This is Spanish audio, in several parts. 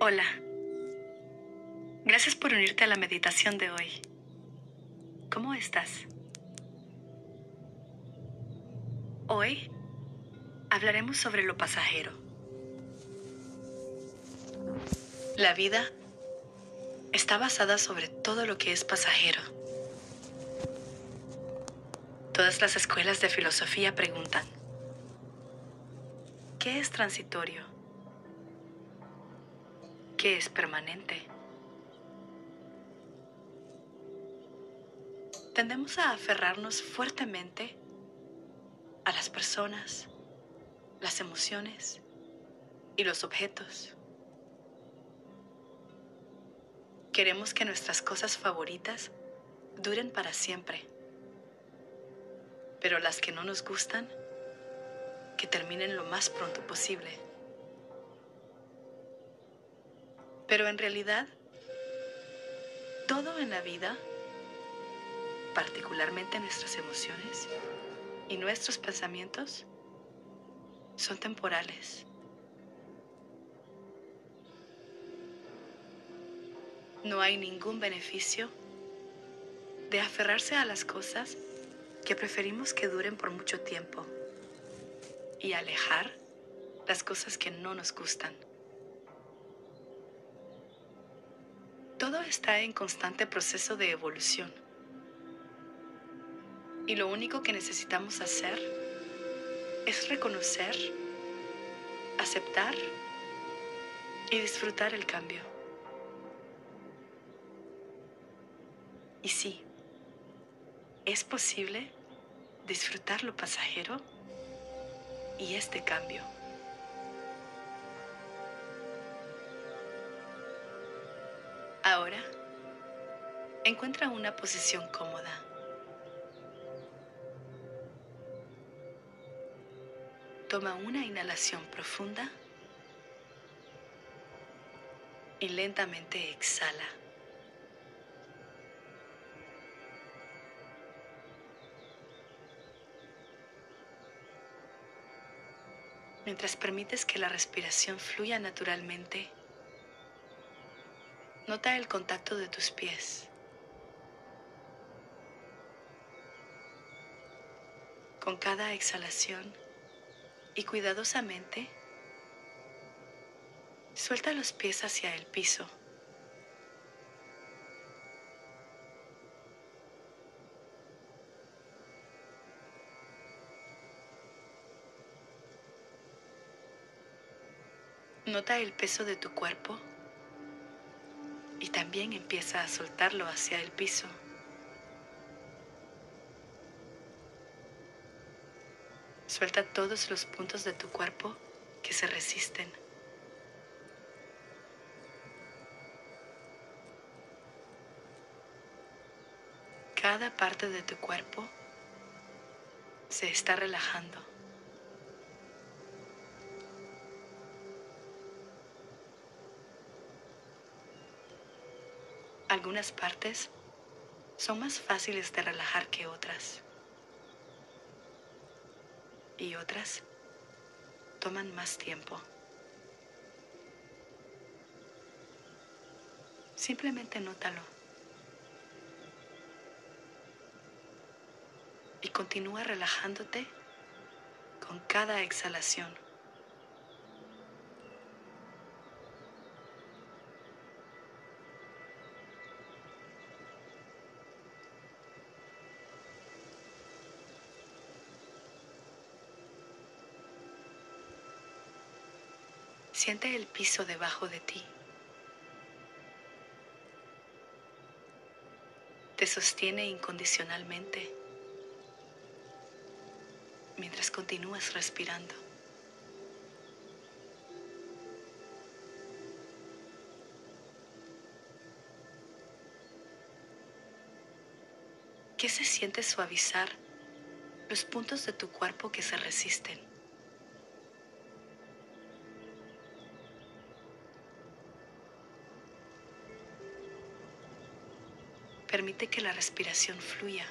Hola. Gracias por unirte a la meditación de hoy. ¿Cómo estás? Hoy hablaremos sobre lo pasajero. La vida está basada sobre todo lo que es pasajero. Todas las escuelas de filosofía preguntan, ¿qué es transitorio? ¿Qué es permanente? Tendemos a aferrarnos fuertemente a las personas, las emociones y los objetos. Queremos que nuestras cosas favoritas duren para siempre, pero las que no nos gustan, que terminen lo más pronto posible. Pero en realidad, todo en la vida, particularmente nuestras emociones y nuestros pensamientos, son temporales. No hay ningún beneficio de aferrarse a las cosas que preferimos que duren por mucho tiempo y alejar las cosas que no nos gustan. Todo está en constante proceso de evolución. Y lo único que necesitamos hacer es reconocer, aceptar y disfrutar el cambio. Y sí, es posible disfrutar lo pasajero y este cambio. Ahora, encuentra una posición cómoda. Toma una inhalación profunda y lentamente exhala. Mientras permites que la respiración fluya naturalmente, nota el contacto de tus pies. Con cada exhalación y cuidadosamente, suelta los pies hacia el piso. Nota el peso de tu cuerpo y también empieza a soltarlo hacia el piso. Suelta todos los puntos de tu cuerpo que se resisten. Cada parte de tu cuerpo se está relajando. Algunas partes son más fáciles de relajar que otras. Y otras toman más tiempo. Simplemente nótalo. Y continúa relajándote con cada exhalación. Siente el piso debajo de ti. Te sostiene incondicionalmente mientras continúas respirando. ¿Qué se siente suavizar los puntos de tu cuerpo que se resisten? Permite que la respiración fluya.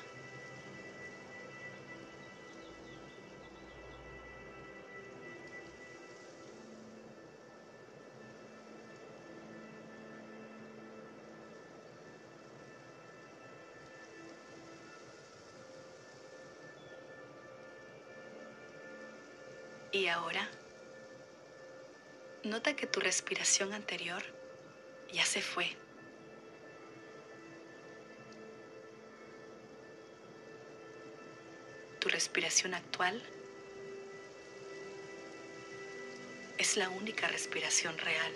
Y ahora, nota que tu respiración anterior ya se fue. Tu respiración actual es la única respiración real.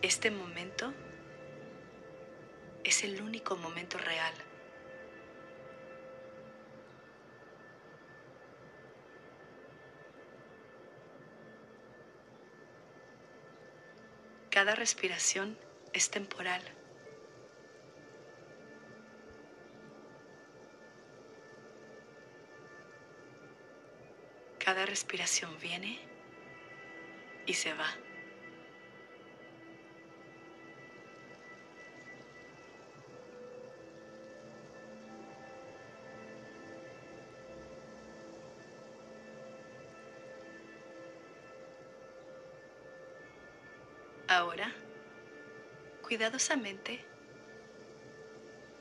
Este momento es el único momento real. Cada respiración es temporal. Cada respiración viene y se va. Ahora, cuidadosamente,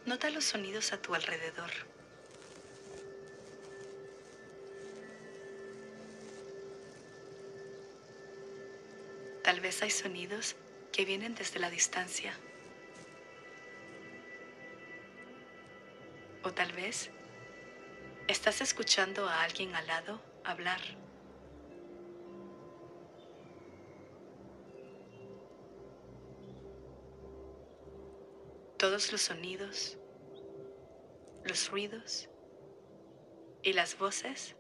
nota los sonidos a tu alrededor. Tal vez hay sonidos que vienen desde la distancia. O tal vez estás escuchando a alguien al lado hablar. Todos los sonidos, los ruidos y las voces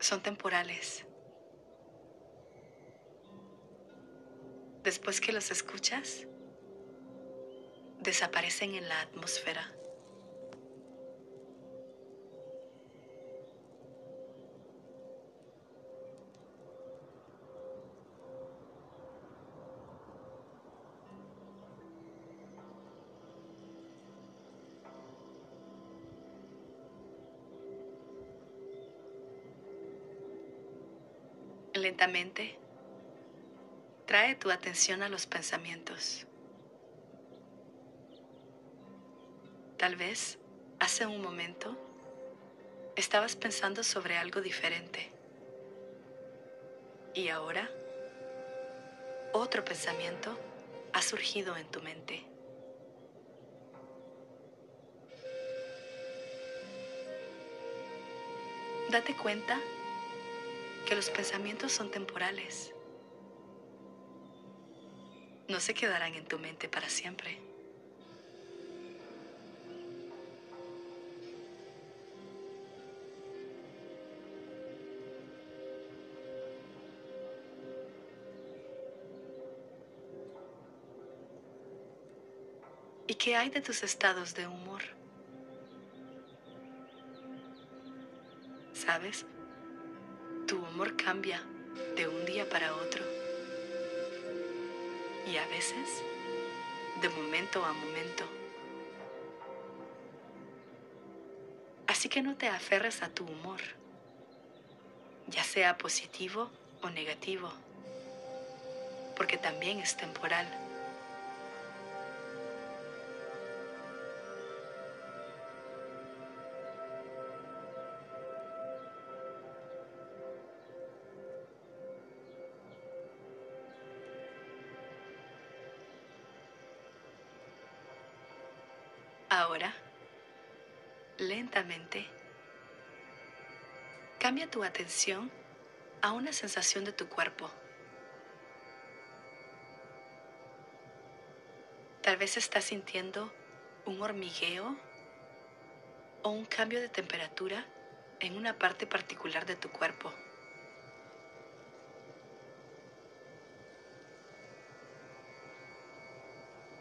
son temporales. Después que los escuchas, desaparecen en la atmósfera. Lentamente, trae tu atención a los pensamientos. Tal vez, hace un momento, estabas pensando sobre algo diferente. Y ahora, otro pensamiento ha surgido en tu mente. Date cuenta que los pensamientos son temporales. No se quedarán en tu mente para siempre. ¿Y qué hay de tus estados de humor? ¿Sabes? Tu humor cambia de un día para otro. Veces, de momento a momento. Así que no te aferres a tu humor, ya sea positivo o negativo, porque también es temporal. Ahora, lentamente, cambia tu atención a una sensación de tu cuerpo. Tal vez estás sintiendo un hormigueo o un cambio de temperatura en una parte particular de tu cuerpo.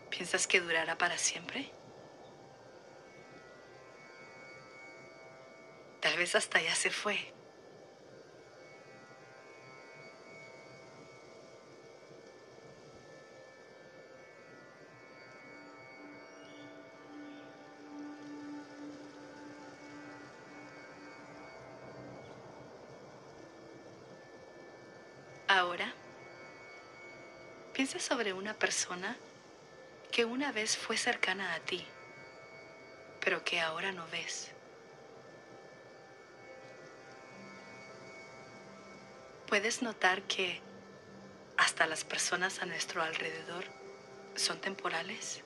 ¿Piensas que durará para siempre? Tal vez hasta ya se fue. Ahora, piensa sobre una persona que una vez fue cercana a ti pero que ahora no ves. Puedes notar que hasta las personas a nuestro alrededor son temporales.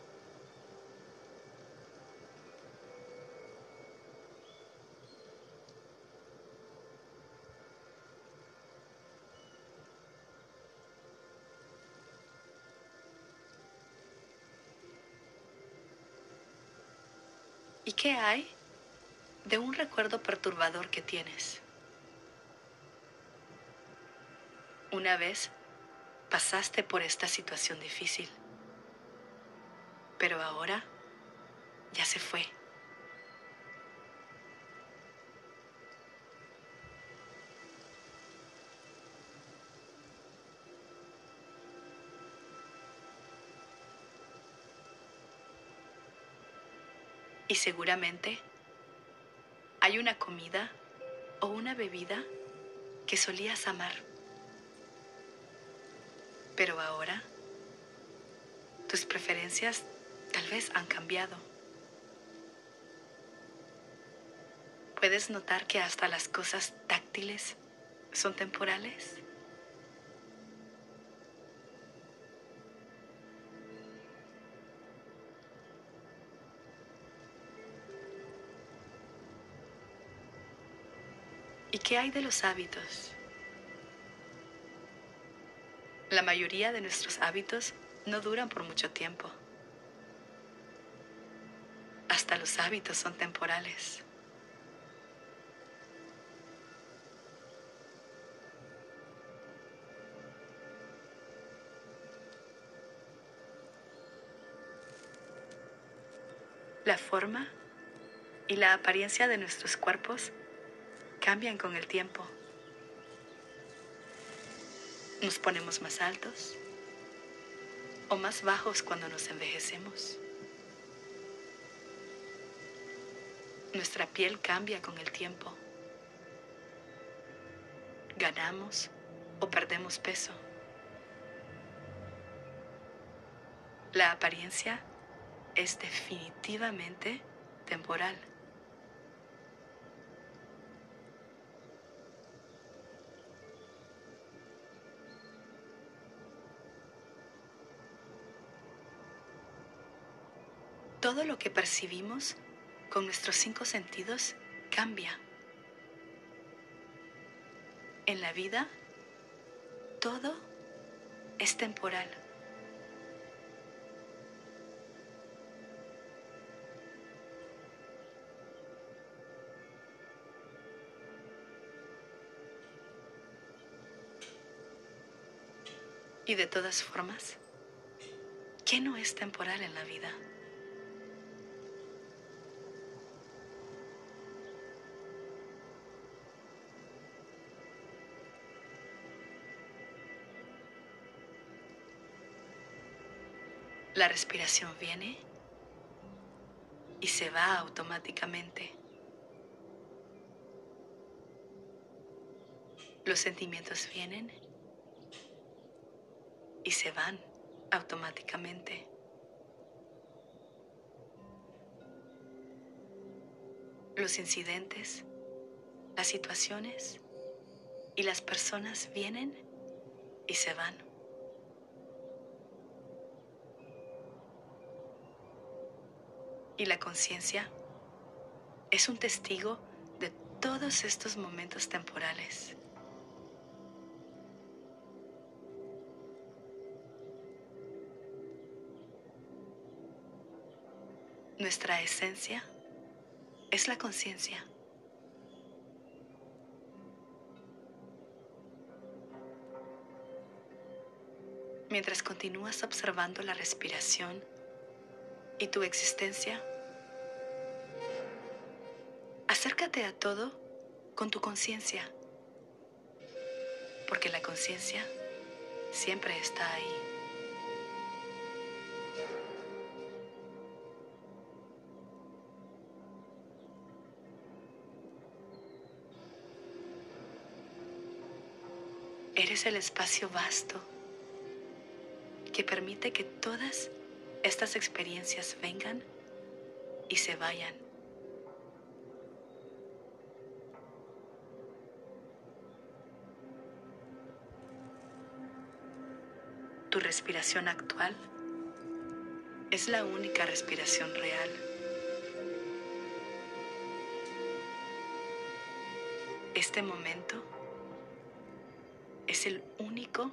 ¿Y qué hay de un recuerdo perturbador que tienes? Una vez pasaste por esta situación difícil, pero ahora ya se fue. Y seguramente hay una comida o una bebida que solías amar. Pero ahora tus preferencias tal vez han cambiado. ¿Puedes notar que hasta las cosas táctiles son temporales? ¿Y qué hay de los hábitos? La mayoría de nuestros hábitos no duran por mucho tiempo. Hasta los hábitos son temporales. La forma y la apariencia de nuestros cuerpos cambian con el tiempo. Nos ponemos más altos o más bajos cuando nos envejecemos. Nuestra piel cambia con el tiempo. Ganamos o perdemos peso. La apariencia es definitivamente temporal. Todo lo que percibimos con nuestros cinco sentidos cambia. En la vida, todo es temporal. Y de todas formas, ¿qué no es temporal en la vida? La respiración viene y se va automáticamente. Los sentimientos vienen y se van automáticamente. Los incidentes, las situaciones y las personas vienen y se van. Y la conciencia es un testigo de todos estos momentos temporales. Nuestra esencia es la conciencia. Mientras continúas observando la respiración, y tu existencia. Acércate a todo con tu conciencia, porque la conciencia siempre está ahí. Eres el espacio vasto que permite que todas estas experiencias vengan y se vayan. Tu respiración actual es la única respiración real. Este momento es el único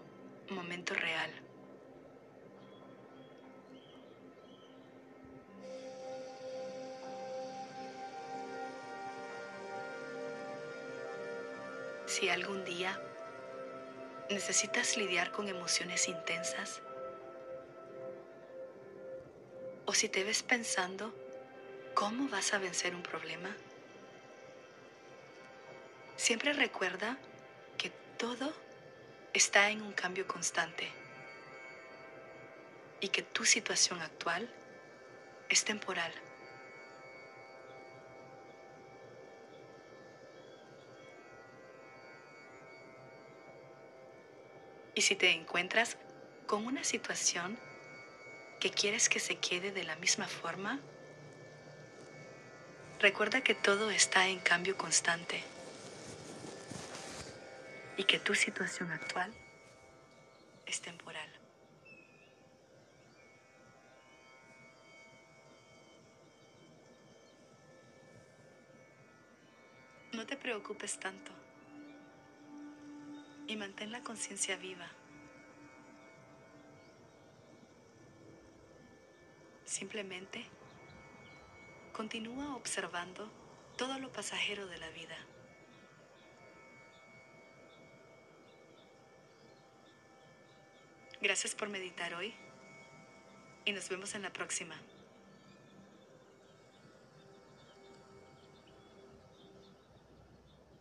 momento real. Si algún día necesitas lidiar con emociones intensas, o si te ves pensando cómo vas a vencer un problema, siempre recuerda que todo está en un cambio constante y que tu situación actual es temporal. Y si te encuentras con una situación que quieres que se quede de la misma forma, recuerda que todo está en cambio constante y que tu situación actual es temporal. No te preocupes tanto y mantén la conciencia viva. Simplemente continúa observando todo lo pasajero de la vida. Gracias por meditar hoy y nos vemos en la próxima.